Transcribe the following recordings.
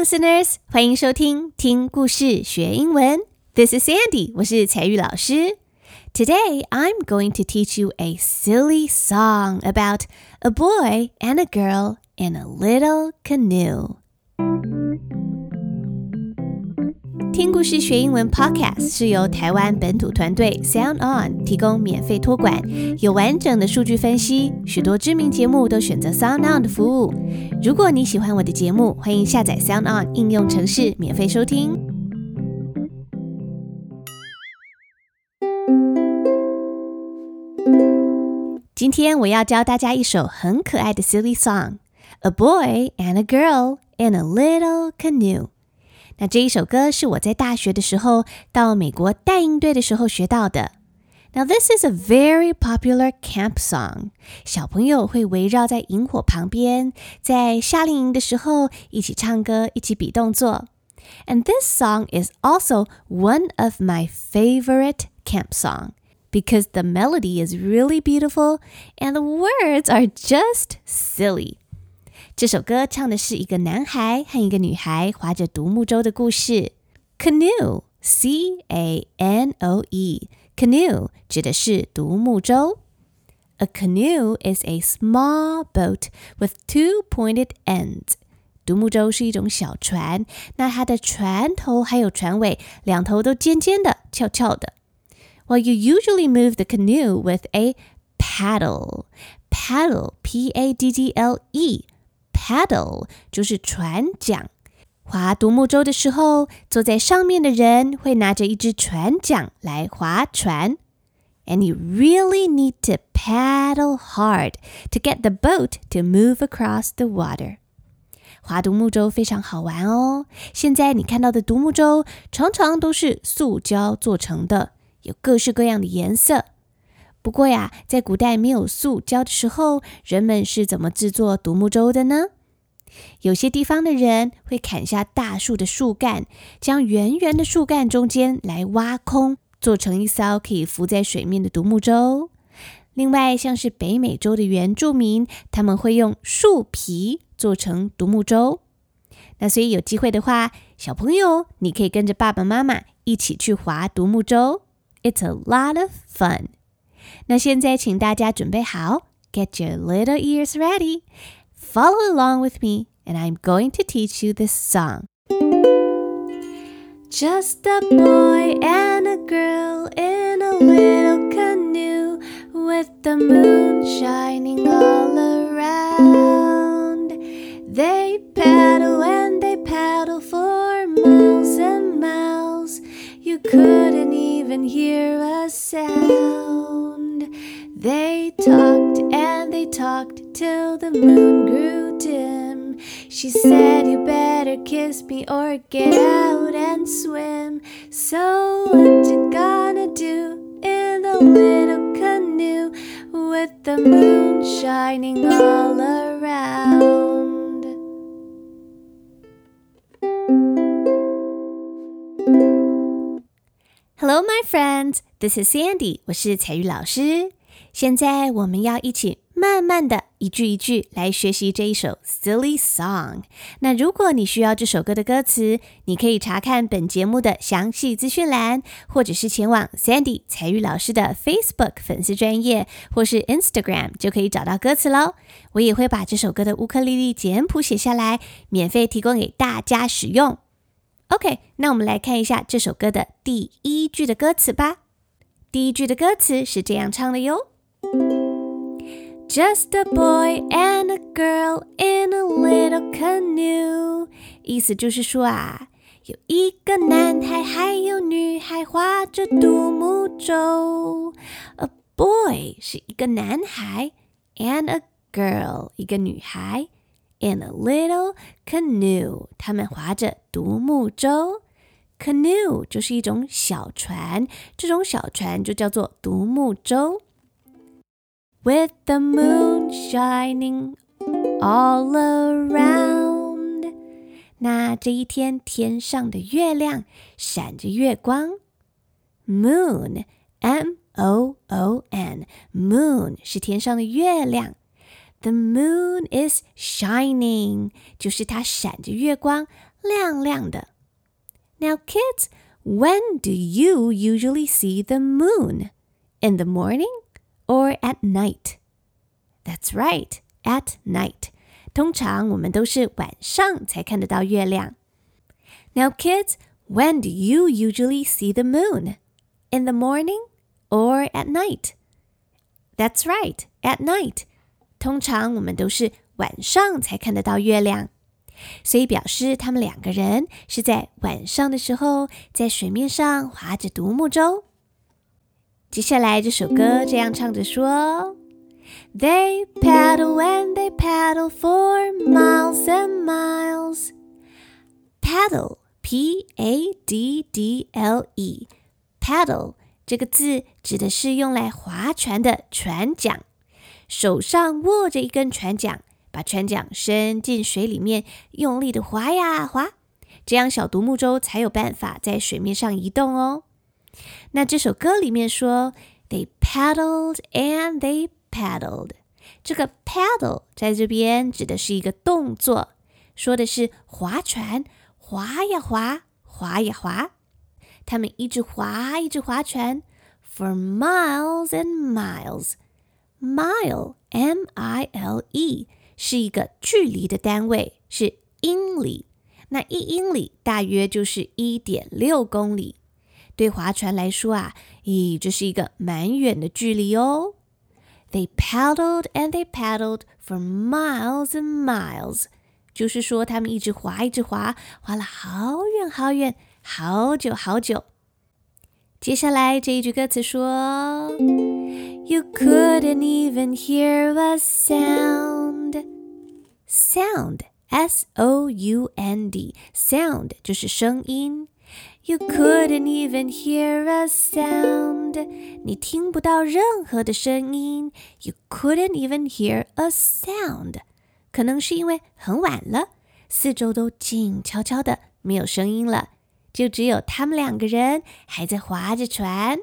listeners，欢迎收听听故事学英文。This is Sandy，我是采聿老师。Today I'm going to teach you a silly song about a boy and a girl in a little canoe. 听故事学英文 Podcast 是由台湾本土团队 Sound On 提供免费托管，有完整的数据分析，许多知名节目都选择 Sound On 的服务。如果你喜欢我的节目，欢迎下载 Sound On 应用程式免费收听。今天我要教大家一首很可爱的 silly song，A boy and a girl in a little canoe。那这一首歌是我在大学的时候到美国带营队的时候学到的。Now this is a very popular camp song。小朋友会围绕在营火旁边，在夏令营的时候一起唱歌，一起比动作。And this song is also one of my favorite camp song because the melody is really beautiful and the words are just silly. 这首歌唱的是一个男孩和一个女孩划着独木舟的故事。Canoe，C A N O E，canoe 指的是独木舟。A canoe is a small boat with two pointed ends。独木舟是一种小船，那它的船头还有船尾两头都尖尖的、翘翘的。Well, you usually move the canoe with a paddle. Paddle, P-A-D-D-L-E. Paddle 就是船桨。划独木舟的时候，坐在上面的人会拿着一只船桨来划船。And you really need to paddle hard to get the boat to move across the water. 划独木舟非常好玩哦。现在你看到的独木舟常常都是塑胶做成的，有各式各样的颜色。不过呀，在古代没有塑胶的时候，人们是怎么制作独木舟的呢？ 有些地方的人会砍下大树的树干，将圆圆的树干中间来挖空，做成一艘可以浮在水面的独木舟。另外，像是北美洲的原住民，他们会用树皮做成独木舟。那所以有机会的话，小朋友你可以跟着爸爸妈妈一起去划独木舟。It's a lot of fun。那现在请大家准备好，Get your little ears ready。Follow along with me, and I'm going to teach you this song. Just a boy and a girl in a little canoe with the moon shining all around. They paddle and they paddle for miles and miles. You couldn't even hear a sound. They talked and they talked till the moon. She said, You better kiss me or get out and swim. So, what you gonna do in the little canoe with the moon shining all around? Hello, my friends. This is Sandy. 我是采聿老师。现在我们要一起慢慢的一句一句来学习这一首 silly song。那如果你需要这首歌的歌词，你可以查看本节目的详细资讯栏，或者是前往 Sandy 彩玉老师的 Facebook 粉丝专业，或是 Instagram 就可以找到歌词喽。我也会把这首歌的乌克丽丽简谱写下来，免费提供给大家使用。OK，那我们来看一下这首歌的第一句的歌词吧。第一句的歌词是这样唱的哟。Just a boy and a girl in a little canoe，意思就是说啊，有一个男孩还有女孩划着独木舟。A boy 是一个男孩，and a girl 一个女孩，in a little canoe 他们划着独木舟。Canoe 就是一种小船，这种小船就叫做独木舟。 with the moon shining all around。那这一天天上的月亮闪着月光，moon m o o n moon 是天上的月亮。The moon is shining，就是它闪着月光 亮亮的。Now, kids, when do you usually see the moon? In the morning or at night? That's right, at night. 通常我们都是晚上才看得到月亮。Now, kids, when do you usually see the moon? In the morning or at night? That's right, at night. 通常我们都是晚上才看得到月亮，所以表示他们两个人是在晚上的时候在水面上划着独木舟。 接下来这首歌这样唱着说。They paddle and they paddle for miles and miles. Paddle, P A D D L E, paddle 这个字指的是用来划船的船桨，手上握着一根船桨，把船桨伸进水里面，用力的划呀划，这样小独木舟才有办法在水面上移动哦。那这首歌里面说，They paddled and they paddled，这个 paddle 在这边指的是一个动作，说的是划船，划呀划，划呀划。他们一直划，一直划船，for miles and miles。mile m i l e 是一个距离的单位，是英里。那一英里大约就是一点六公里。 对划船来说啊，咦，这是一个蛮远的距离哦。They paddled and they paddled for miles and miles，就是说他们一直划，一直划，划了好远好远，好久好久。接下来这一句歌词说：“You couldn't even hear a sound. Sound, S-O-U-N-D, sound 就是声音。 You couldn't even hear a sound. 你听不到任何的声音。You couldn't even hear a sound. 可能是因为很晚了，四周都静悄悄的，没有声音了，就只有他们两个人还在划着船。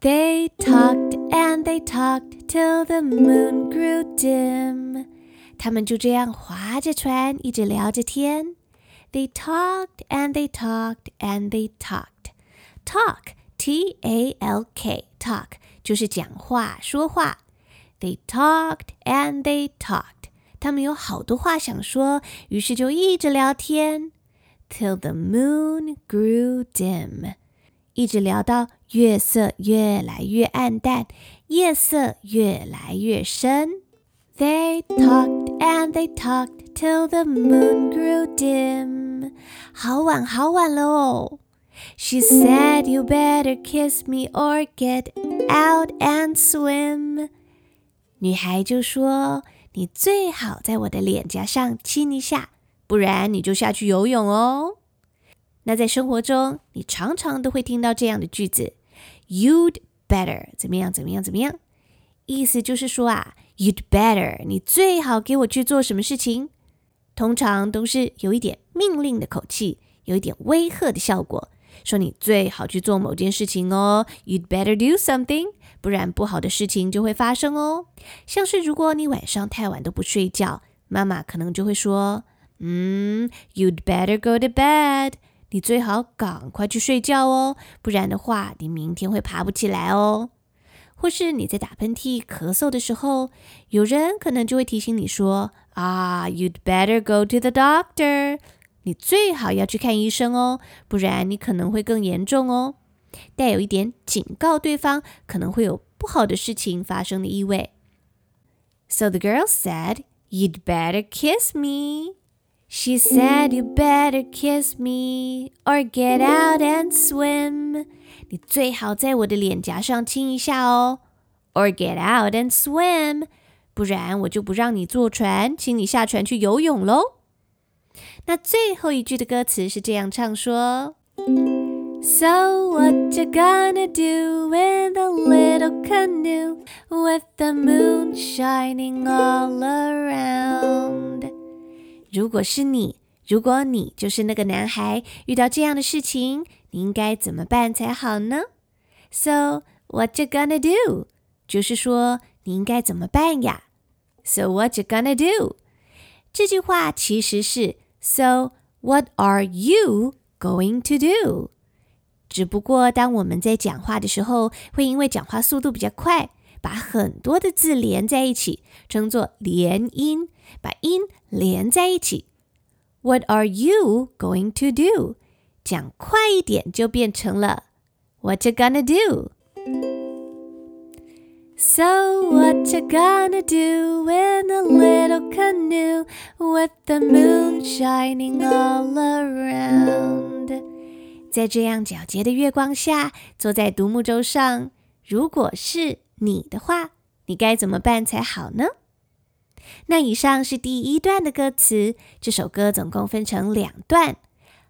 They talked and they talked till the moon grew dim. 他们就这样划着船，一直聊着天。They talked and they talked and they talked. Talk, T A L K, talk 就是讲话、说话。They talked and they talked. 他们有好多话想说，于是就一直聊天。Till the moon grew dim. 一直聊到月色越来越暗淡，夜色越来越深。 They talked and they talked till the moon grew dim. 好晚好晚了哦。She said you better kiss me or get out and swim. 女孩就说：“你最好在我的脸颊上亲一下，不然你就下去游泳哦。”那在生活中，你常常都会听到这样的句子：“You'd better 怎么样怎么样怎么样。”意思就是说啊。 You'd better，你最好给我去做什么事情？通常都是有一点命令的口气，有一点威吓的效果，说你最好去做某件事情哦。You'd better do something，不然不好的事情就会发生哦。像是如果你晚上太晚都不睡觉，妈妈可能就会说：“嗯，You'd better go to bed，你最好赶快去睡觉哦，不然的话，你明天会爬不起来哦。”或是你在打喷嚏、咳嗽的时候，有人可能就会提醒你说：“啊，You'd better go to the doctor，你最好要去看医生哦，不然你可能会更严重哦。”带有一点警告对方可能会有不好的事情发生的意味。So the girl said, "You'd better kiss me." She said, "You'd better kiss me or get out and swim." 你最好在我的脸颊上亲一下哦，or get out and swim，不然我就不让你坐船，请你下船去游泳喽。那最后一句的歌词是这样唱说：So what you gonna do in the little canoe with the moon shining all around？如果是你，如果你就是那个男孩，遇到这样的事情。你应该怎么办才好呢？So what you gonna do？就是说你应该怎么办呀？So what you gonna do？这句话其实是 So What are you going to do？只不过当我们在讲话的时候，会因为讲话速度比较快，把很多的字连在一起，称作连音，把音连在一起。What are you going to do？ 讲快一点就变成了 What you gonna do？So what you gonna do in a little canoe with the moon shining all around？在这样皎洁的月光下，坐在独木舟上，如果是你的话，你该怎么办才好呢？那以上是第一段的歌词。这首歌总共分成两段，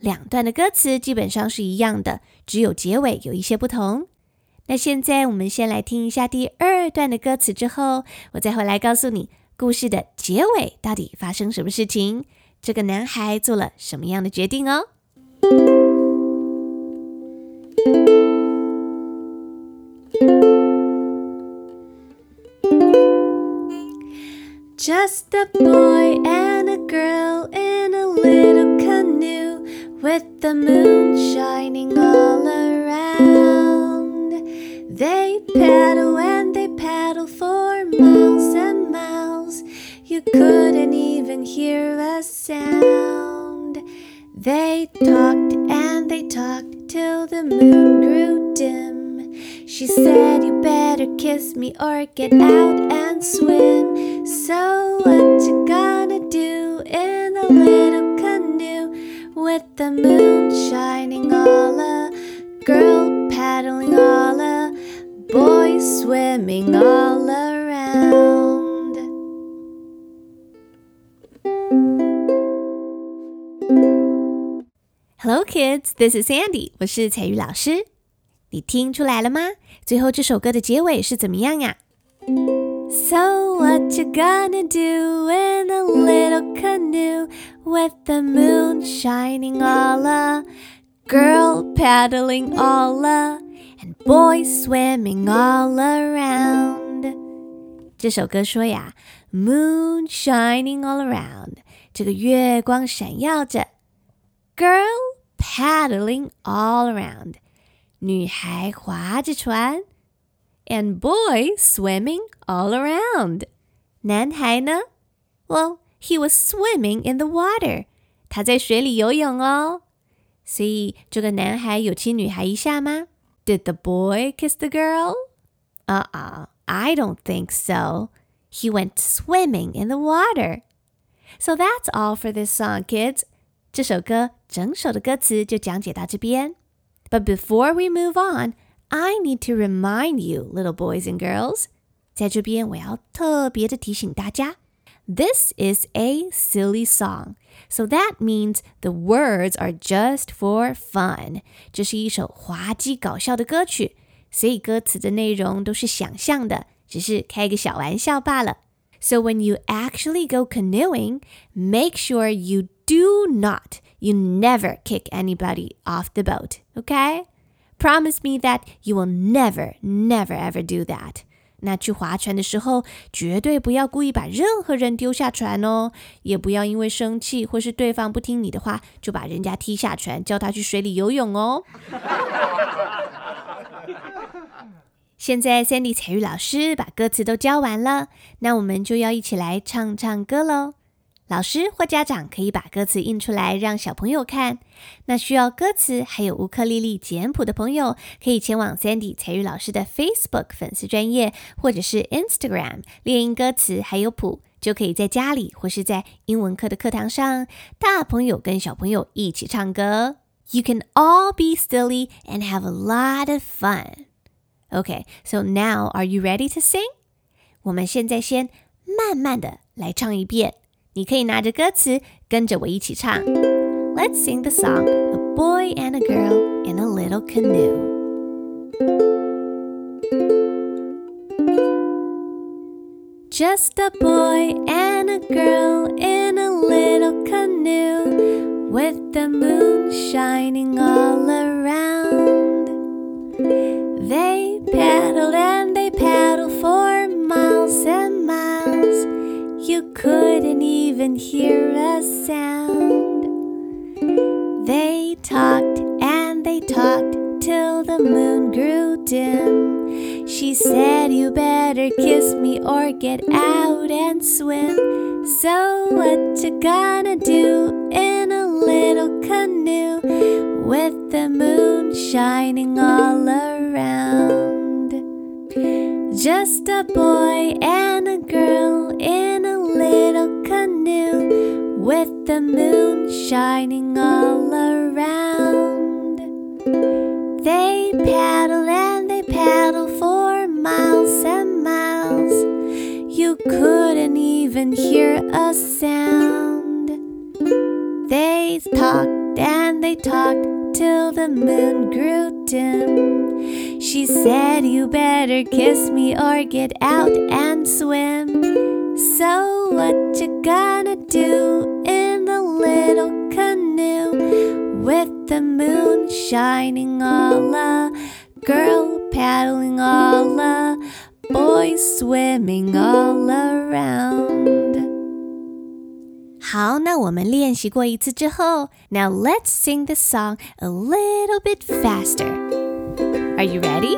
两段的歌词基本上是一样的，只有结尾有一些不同。那现在我们先来听一下第二段的歌词，之后我再回来告诉你故事的结尾到底发生什么事情，这个男孩做了什么样的决定哦。Just a boy and a girl in with the moon shining all around. They paddle and they paddle for miles and miles. You couldn't even hear a sound. They talked and they talked till the moon grew dim. She said, You better kiss me or get out and swim. So, what you gonna do in a little the moon shining all a girl paddling all a boys swimming all around. Hello, kids. This is Sandy. 我是彩玉老师。你听出来了吗？最后这首歌的结尾是怎么样呀 ？So what you gonna do in a little canoe with the moon shining all a girl paddling all a and boys swimming all around。这首歌说呀，Moon shining all around，这个月光闪耀着；Girl paddling all around，女孩划着船 ；And boy swimming all around，男孩呢？Well, he was swimming in the water，他在水里游泳哦。所以这个男孩有亲女孩一下吗？did the boy kiss the girl? Uh uh-uh, uh I don't think so. He went swimming in the water. So that's all for this song, kids. 这首歌整首的歌词就讲解到这边。But before we move on, I need to remind you, little boys and girls，在这边我要特别的提醒大家，This is a silly song. So that means the words are just for fun。这是一首滑稽搞笑的歌曲，所以歌词的内容都是想象的，只是开个小玩笑罢了。So when you actually go canoeing, make sure you do not, you never kick anybody off the boat, okay? Promise me that you will never, never ever do that. 那去划船的时候，绝对不要故意把任何人丢下船哦，也不要因为生气或是对方不听你的话，就把人家踢下船，叫他去水里游泳哦。现在 Sandy 彩玉老师把歌词都教完了，那我们就要一起来唱唱歌喽。老师或家长可以把歌词印出来让小朋友看。那需要歌词还有乌克丽丽简谱的朋友，可以前往 Sandy 彩玉老师的 Facebook 粉丝专业，或者是 Instagram 列印歌词还有谱，就可以在家里或是在英文课的课堂上，大朋友跟小朋友一起唱歌。You can all be silly and have a lot of fun. OK, so now are you ready to sing? 我们现在先慢慢的来唱一遍。你可以拿着歌词跟着我一起唱。Let's sing the song A Boy and a Girl in a Little Canoe. Just a boy and a girl in a little canoe with the moon shining all around. They paddled and they paddled get out and swim. So what you gonna do in a little canoe with the moon shining all around? Just a boy and a girl in a little canoe with the moon shining all around. Hear a sound. They talked and they talked till the moon grew dim. She said, You better kiss me or get out and swim. So, what you gonna do in the little canoe with the moon shining all a girl paddling all a boy swimming all around? 好，那我们练习过一次之后，Now let's sing the song a little bit faster. Are you ready?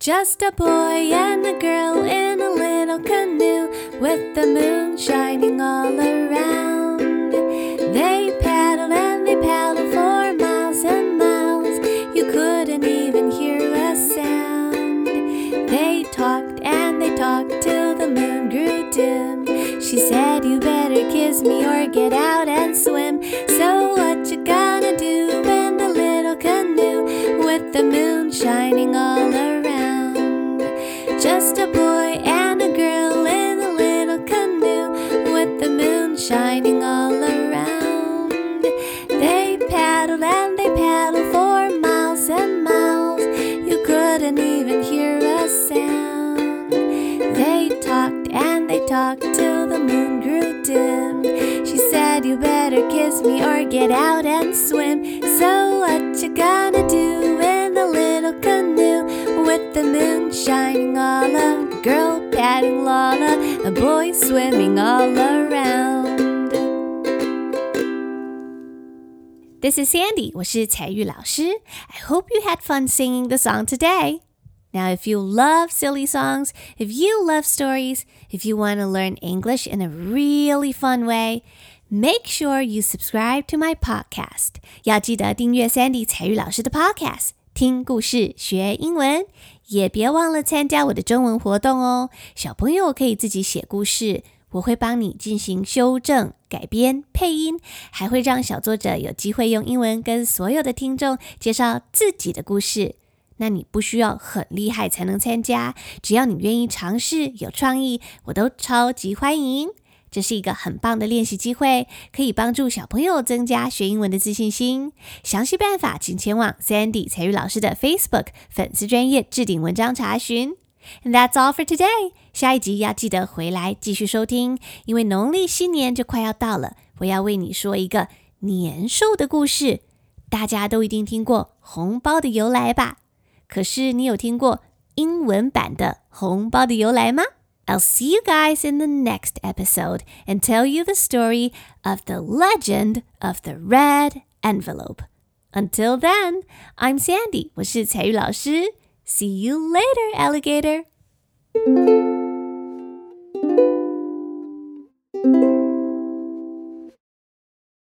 Just a boy and a girl in a little canoe with the moon shining all around. They me or get out and swim. So, what you gonna do in the little canoe with the moon shining all around? Just a boy and a girl in a little canoe with the moon shining all around. They paddled and they paddled for miles and miles. You couldn't even hear a sound. They talked and they talked till the moon grew dim said you better kiss me or get out and swim. So what you gonna do in the little canoe with the moon shining all a girl patting Lola, a boy swimming all around. This is Sandy, 我是采聿老师. I hope you had fun singing the song today. Now, if you love silly songs, if you love stories, if you want to learn English in a really fun way, make sure you subscribe to my podcast. 要记得订阅 Sandy 彩玉老师的 podcast，听故事学英文。也别忘了参加我的中文活动哦。小朋友可以自己写故事，我会帮你进行修正、改编、配音，还会让小作者有机会用英文跟所有的听众介绍自己的故事。那你不需要很厉害才能参加，只要你愿意尝试、有创意，我都超级欢迎。这是一个很棒的练习机会，可以帮助小朋友增加学英文的自信心。详细办法请前往 Sandy 彩玉老师的 Facebook 粉丝专业置顶文章查询。That's all for today。下一集要记得回来继续收听，因为农历新年就快要到了，我要为你说一个年兽的故事。大家都一定听过红包的由来吧？可是你有听过英文版的红包的由来吗 I'll see you guys in the next episode and tell you the story of the legend of the red envelope. Until then, I'm Sandy. 我是采聿老师. See you later, alligator.